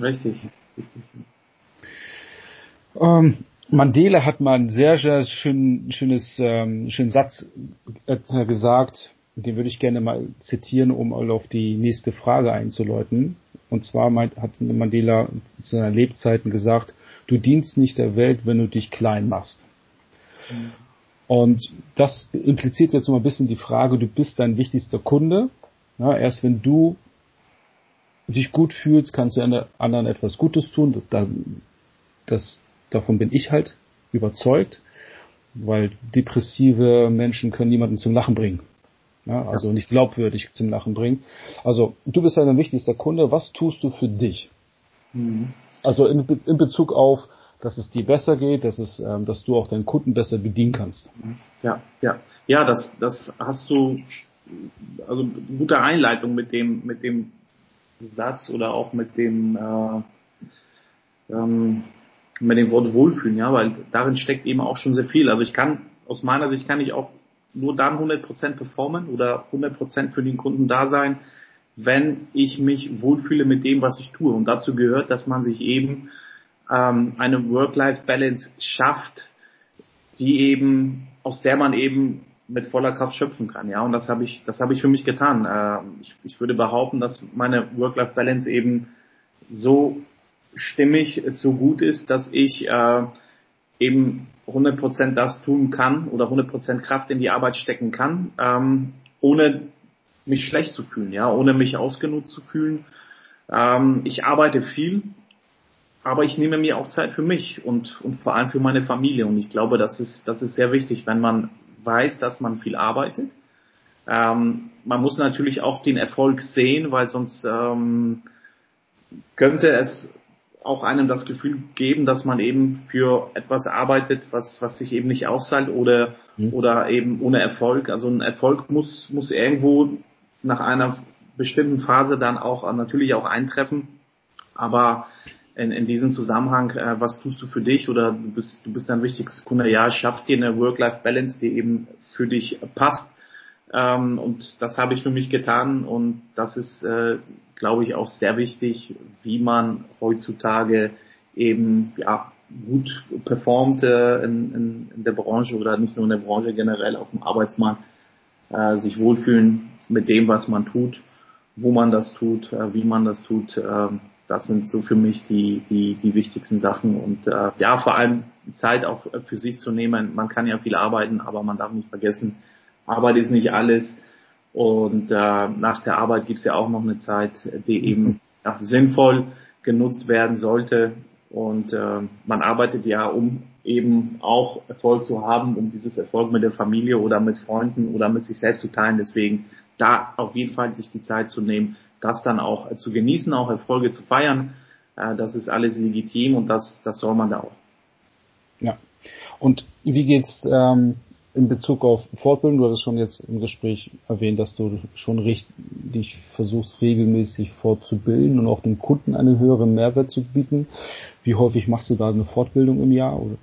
Richtig, richtig. Ähm, Mandela hat mal einen sehr, sehr schönen, schönes, ähm, schönen Satz äh, gesagt, den würde ich gerne mal zitieren, um auf die nächste Frage einzuläuten. Und zwar meint, hat Mandela zu seiner Lebzeiten gesagt, du dienst nicht der Welt, wenn du dich klein machst. Mhm. Und das impliziert jetzt noch ein bisschen die Frage, du bist dein wichtigster Kunde. Ja, erst wenn du dich gut fühlst, kannst du anderen etwas Gutes tun. Das, das, davon bin ich halt überzeugt, weil depressive Menschen können niemanden zum Lachen bringen. Ja, also nicht glaubwürdig zum Lachen bringen. Also du bist dein wichtigster Kunde. Was tust du für dich? Mhm. Also in, in Bezug auf dass es dir besser geht, dass es, ähm, dass du auch deinen Kunden besser bedienen kannst. Ja, ja, ja, das, das hast du, also gute Einleitung mit dem, mit dem Satz oder auch mit dem, äh, ähm, mit dem Wort Wohlfühlen, ja, weil darin steckt eben auch schon sehr viel. Also ich kann, aus meiner Sicht kann ich auch nur dann 100% performen oder 100% für den Kunden da sein, wenn ich mich wohlfühle mit dem, was ich tue. Und dazu gehört, dass man sich eben ähm, eine Work-Life-Balance schafft, die eben, aus der man eben mit voller Kraft schöpfen kann. Ja, und das habe ich, das habe ich für mich getan. Äh, ich, ich würde behaupten, dass meine Work-Life-Balance eben so stimmig, so gut ist, dass ich äh, eben 100% das tun kann oder 100% Kraft in die Arbeit stecken kann, ähm, ohne mich schlecht zu fühlen, ja, ohne mich ausgenutzt zu fühlen. Ähm, ich arbeite viel, aber ich nehme mir auch Zeit für mich und, und vor allem für meine Familie. Und ich glaube, das ist, das ist sehr wichtig, wenn man weiß, dass man viel arbeitet. Ähm, man muss natürlich auch den Erfolg sehen, weil sonst ähm, könnte es auch einem das Gefühl geben, dass man eben für etwas arbeitet, was, was sich eben nicht auszahlt oder, mhm. oder eben ohne Erfolg. Also ein Erfolg muss, muss irgendwo nach einer bestimmten Phase dann auch natürlich auch eintreffen. Aber in, in diesem Zusammenhang, äh, was tust du für dich oder du bist, du bist dein wichtigstes Kunde, ja, schaff dir eine Work-Life-Balance, die eben für dich passt. Ähm, und das habe ich für mich getan und das ist, äh, glaube ich, auch sehr wichtig, wie man heutzutage eben ja gut performt äh, in, in, in der Branche oder nicht nur in der Branche generell auf dem Arbeitsmarkt, äh, sich wohlfühlen mit dem, was man tut, wo man das tut, äh, wie man das tut. Äh, das sind so für mich die, die, die wichtigsten Sachen und äh, ja, vor allem Zeit auch für sich zu nehmen. Man kann ja viel arbeiten, aber man darf nicht vergessen, Arbeit ist nicht alles und äh, nach der Arbeit gibt es ja auch noch eine Zeit, die eben *laughs* ja, sinnvoll genutzt werden sollte und äh, man arbeitet ja, um eben auch Erfolg zu haben, um dieses Erfolg mit der Familie oder mit Freunden oder mit sich selbst zu teilen. Deswegen da auf jeden Fall sich die Zeit zu nehmen, das dann auch zu genießen, auch Erfolge zu feiern. Äh, das ist alles legitim und das, das soll man da auch. Ja. Und wie geht's ähm, in Bezug auf Fortbildung? Du hattest schon jetzt im Gespräch erwähnt, dass du schon richtig versuchst, regelmäßig fortzubilden und auch dem Kunden einen höheren Mehrwert zu bieten. Wie häufig machst du da eine Fortbildung im Jahr? Oder?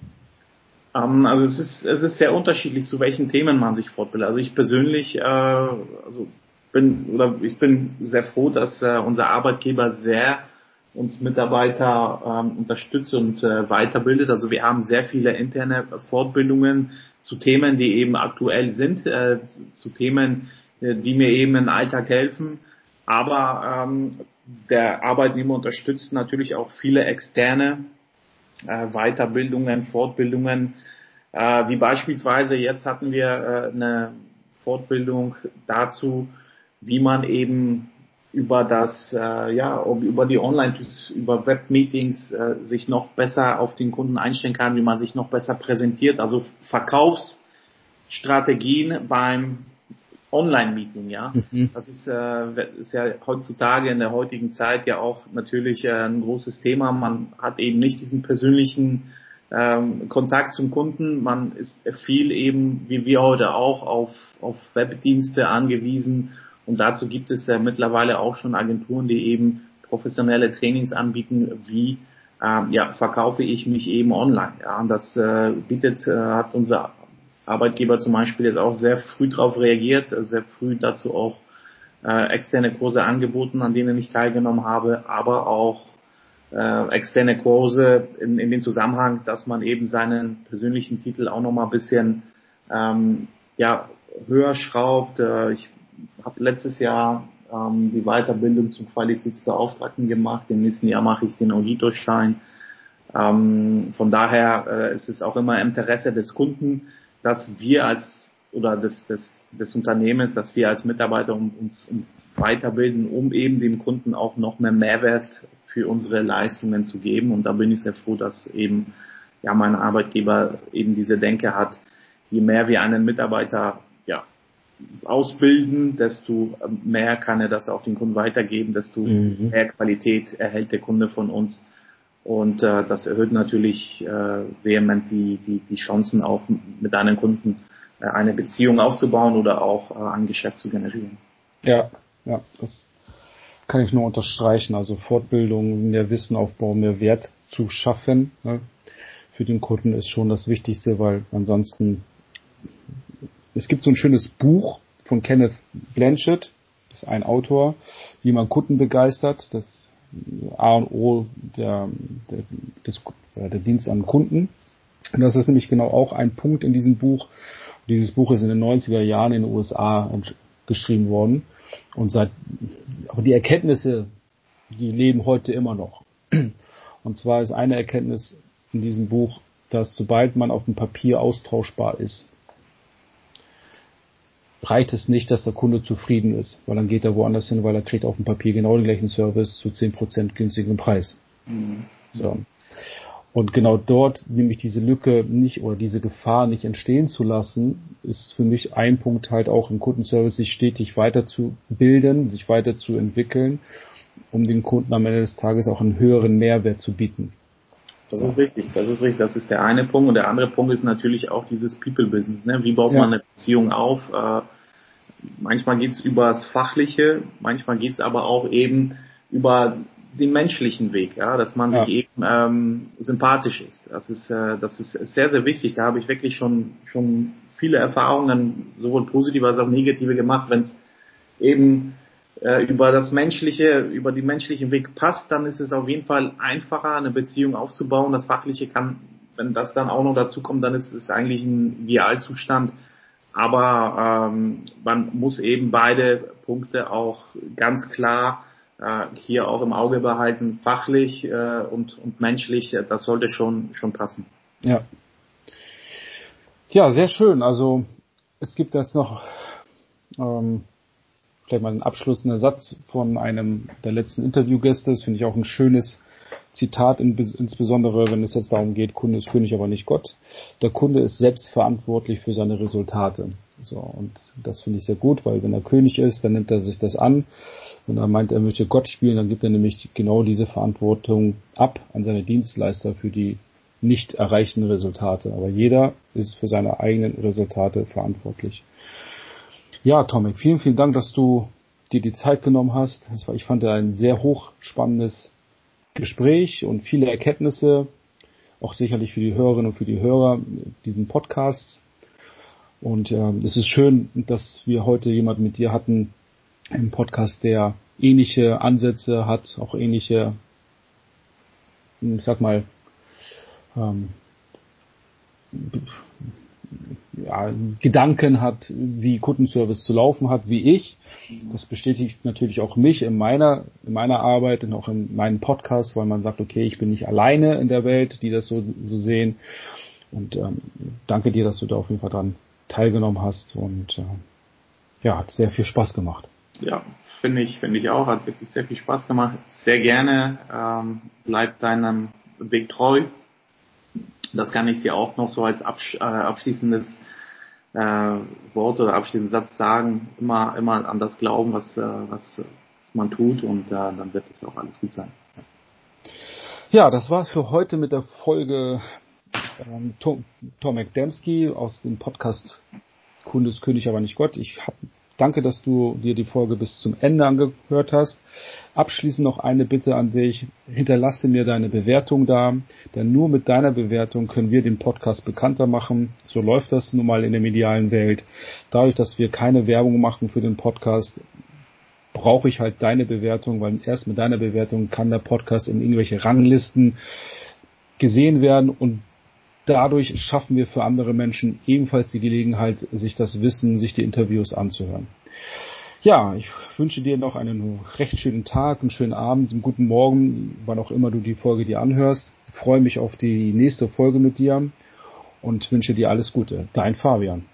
Ähm, also es ist, es ist sehr unterschiedlich, zu welchen Themen man sich fortbildet. Also ich persönlich, äh, also bin oder ich bin sehr froh, dass äh, unser Arbeitgeber sehr uns Mitarbeiter ähm, unterstützt und äh, weiterbildet. Also wir haben sehr viele interne Fortbildungen zu Themen, die eben aktuell sind, äh, zu Themen, äh, die mir eben im Alltag helfen. Aber ähm, der Arbeitnehmer unterstützt natürlich auch viele externe äh, Weiterbildungen, Fortbildungen, äh, wie beispielsweise jetzt hatten wir äh, eine Fortbildung dazu, wie man eben über das, äh, ja, über die Online, über Webmeetings äh, sich noch besser auf den Kunden einstellen kann, wie man sich noch besser präsentiert, also Verkaufsstrategien beim Online-Meeting, ja. Mhm. Das ist, äh, ist ja heutzutage in der heutigen Zeit ja auch natürlich äh, ein großes Thema. Man hat eben nicht diesen persönlichen ähm, Kontakt zum Kunden. Man ist viel eben, wie wir heute auch, auf, auf Webdienste angewiesen. Und dazu gibt es ja mittlerweile auch schon Agenturen, die eben professionelle Trainings anbieten, wie ähm, ja, verkaufe ich mich eben online. Ja, und das äh, bietet, äh, hat unser Arbeitgeber zum Beispiel jetzt auch sehr früh darauf reagiert, sehr früh dazu auch äh, externe Kurse angeboten, an denen ich teilgenommen habe, aber auch äh, externe Kurse in, in den Zusammenhang, dass man eben seinen persönlichen Titel auch nochmal ein bisschen ähm, ja, höher schraubt. Äh, ich habe letztes Jahr ähm, die Weiterbildung zum Qualitätsbeauftragten gemacht. Im nächsten Jahr mache ich den Auditorschein. Ähm, von daher äh, ist es auch immer Interesse des Kunden, dass wir als oder des, des, des Unternehmens, dass wir als Mitarbeiter uns weiterbilden, um eben dem Kunden auch noch mehr Mehrwert für unsere Leistungen zu geben. Und da bin ich sehr froh, dass eben ja mein Arbeitgeber eben diese Denke hat, je mehr wir einen Mitarbeiter ja, ausbilden, desto mehr kann er das auch den Kunden weitergeben, desto mhm. mehr Qualität erhält der Kunde von uns. Und äh, das erhöht natürlich äh, vehement die, die, die Chancen auch mit einem Kunden äh, eine Beziehung aufzubauen oder auch äh, ein Geschäft zu generieren. Ja, ja, das kann ich nur unterstreichen. Also Fortbildung, mehr Wissenaufbau, mehr Wert zu schaffen ne, für den Kunden ist schon das Wichtigste, weil ansonsten es gibt so ein schönes Buch von Kenneth Blanchett, das ist ein Autor, wie man Kunden begeistert. Das A und O der, der, des, der Dienst an Kunden. Und das ist nämlich genau auch ein Punkt in diesem Buch. Dieses Buch ist in den 90er Jahren in den USA geschrieben worden. Und seit, aber die Erkenntnisse, die leben heute immer noch. Und zwar ist eine Erkenntnis in diesem Buch, dass sobald man auf dem Papier austauschbar ist, reicht es nicht, dass der Kunde zufrieden ist, weil dann geht er woanders hin, weil er kriegt auf dem Papier genau den gleichen Service zu 10% günstigem Preis. Mhm. So. Und genau dort nämlich diese Lücke nicht oder diese Gefahr nicht entstehen zu lassen, ist für mich ein Punkt halt auch im Kundenservice, sich stetig weiterzubilden, sich weiterzuentwickeln, um den Kunden am Ende des Tages auch einen höheren Mehrwert zu bieten. Das ist richtig, das ist richtig. Das ist der eine Punkt. Und der andere Punkt ist natürlich auch dieses People-Business. Ne? Wie baut ja. man eine Beziehung auf? Äh, manchmal geht's über das Fachliche, manchmal geht's aber auch eben über den menschlichen Weg, ja, dass man ja. sich eben ähm, sympathisch ist. Das ist, äh, das ist sehr, sehr wichtig. Da habe ich wirklich schon schon viele Erfahrungen, sowohl positive als auch negative gemacht, wenn es eben äh, über das Menschliche, über den menschlichen Weg passt, dann ist es auf jeden Fall einfacher, eine Beziehung aufzubauen. Das Fachliche kann, wenn das dann auch noch dazu kommt, dann ist es eigentlich ein Idealzustand. Aber ähm, man muss eben beide Punkte auch ganz klar äh, hier auch im Auge behalten, fachlich äh, und, und menschlich, äh, das sollte schon, schon passen. Ja. Ja, sehr schön. Also es gibt jetzt noch ähm, vielleicht mal einen abschließenden Satz von einem der letzten Interviewgäste. Das finde ich auch ein schönes Zitat, insbesondere wenn es jetzt darum geht, Kunde ist König, aber nicht Gott. Der Kunde ist selbst verantwortlich für seine Resultate. So, und das finde ich sehr gut, weil wenn er König ist, dann nimmt er sich das an. Wenn er meint, er möchte Gott spielen, dann gibt er nämlich genau diese Verantwortung ab an seine Dienstleister für die nicht erreichten Resultate. Aber jeder ist für seine eigenen Resultate verantwortlich. Ja, Tomek, vielen, vielen Dank, dass du dir die Zeit genommen hast. War, ich fand ein sehr hochspannendes Gespräch und viele Erkenntnisse, auch sicherlich für die Hörerinnen und für die Hörer diesen Podcasts. Und äh, es ist schön, dass wir heute jemanden mit dir hatten, ein Podcast, der ähnliche Ansätze hat, auch ähnliche, ich sag mal, ähm, ja, Gedanken hat, wie Kundenservice zu laufen hat, wie ich. Das bestätigt natürlich auch mich in meiner, in meiner Arbeit und auch in meinen Podcasts, weil man sagt, okay, ich bin nicht alleine in der Welt, die das so, so sehen. Und ähm, danke dir, dass du da auf jeden Fall dran teilgenommen hast und äh, ja, hat sehr viel Spaß gemacht. Ja, finde ich, finde ich auch, hat wirklich sehr viel Spaß gemacht. Sehr gerne, ähm, bleib deinem Weg treu. Das kann ich dir auch noch so als äh, abschließendes äh, Wort oder abschließenden Satz sagen. Immer, immer an das glauben, was, äh, was, was man tut und äh, dann wird es auch alles gut sein. Ja, das war's für heute mit der Folge ähm, Tom, Tom McDemsky aus dem Podcast Kunde König, aber nicht Gott. Ich hab, danke, dass du dir die Folge bis zum Ende angehört hast. Abschließend noch eine Bitte an dich. Hinterlasse mir deine Bewertung da, denn nur mit deiner Bewertung können wir den Podcast bekannter machen. So läuft das nun mal in der medialen Welt. Dadurch, dass wir keine Werbung machen für den Podcast, brauche ich halt deine Bewertung, weil erst mit deiner Bewertung kann der Podcast in irgendwelche Ranglisten gesehen werden und dadurch schaffen wir für andere Menschen ebenfalls die Gelegenheit, sich das Wissen, sich die Interviews anzuhören. Ja, ich wünsche dir noch einen recht schönen Tag, einen schönen Abend, einen guten Morgen, wann auch immer du die Folge dir anhörst. Ich freue mich auf die nächste Folge mit dir und wünsche dir alles Gute. Dein Fabian.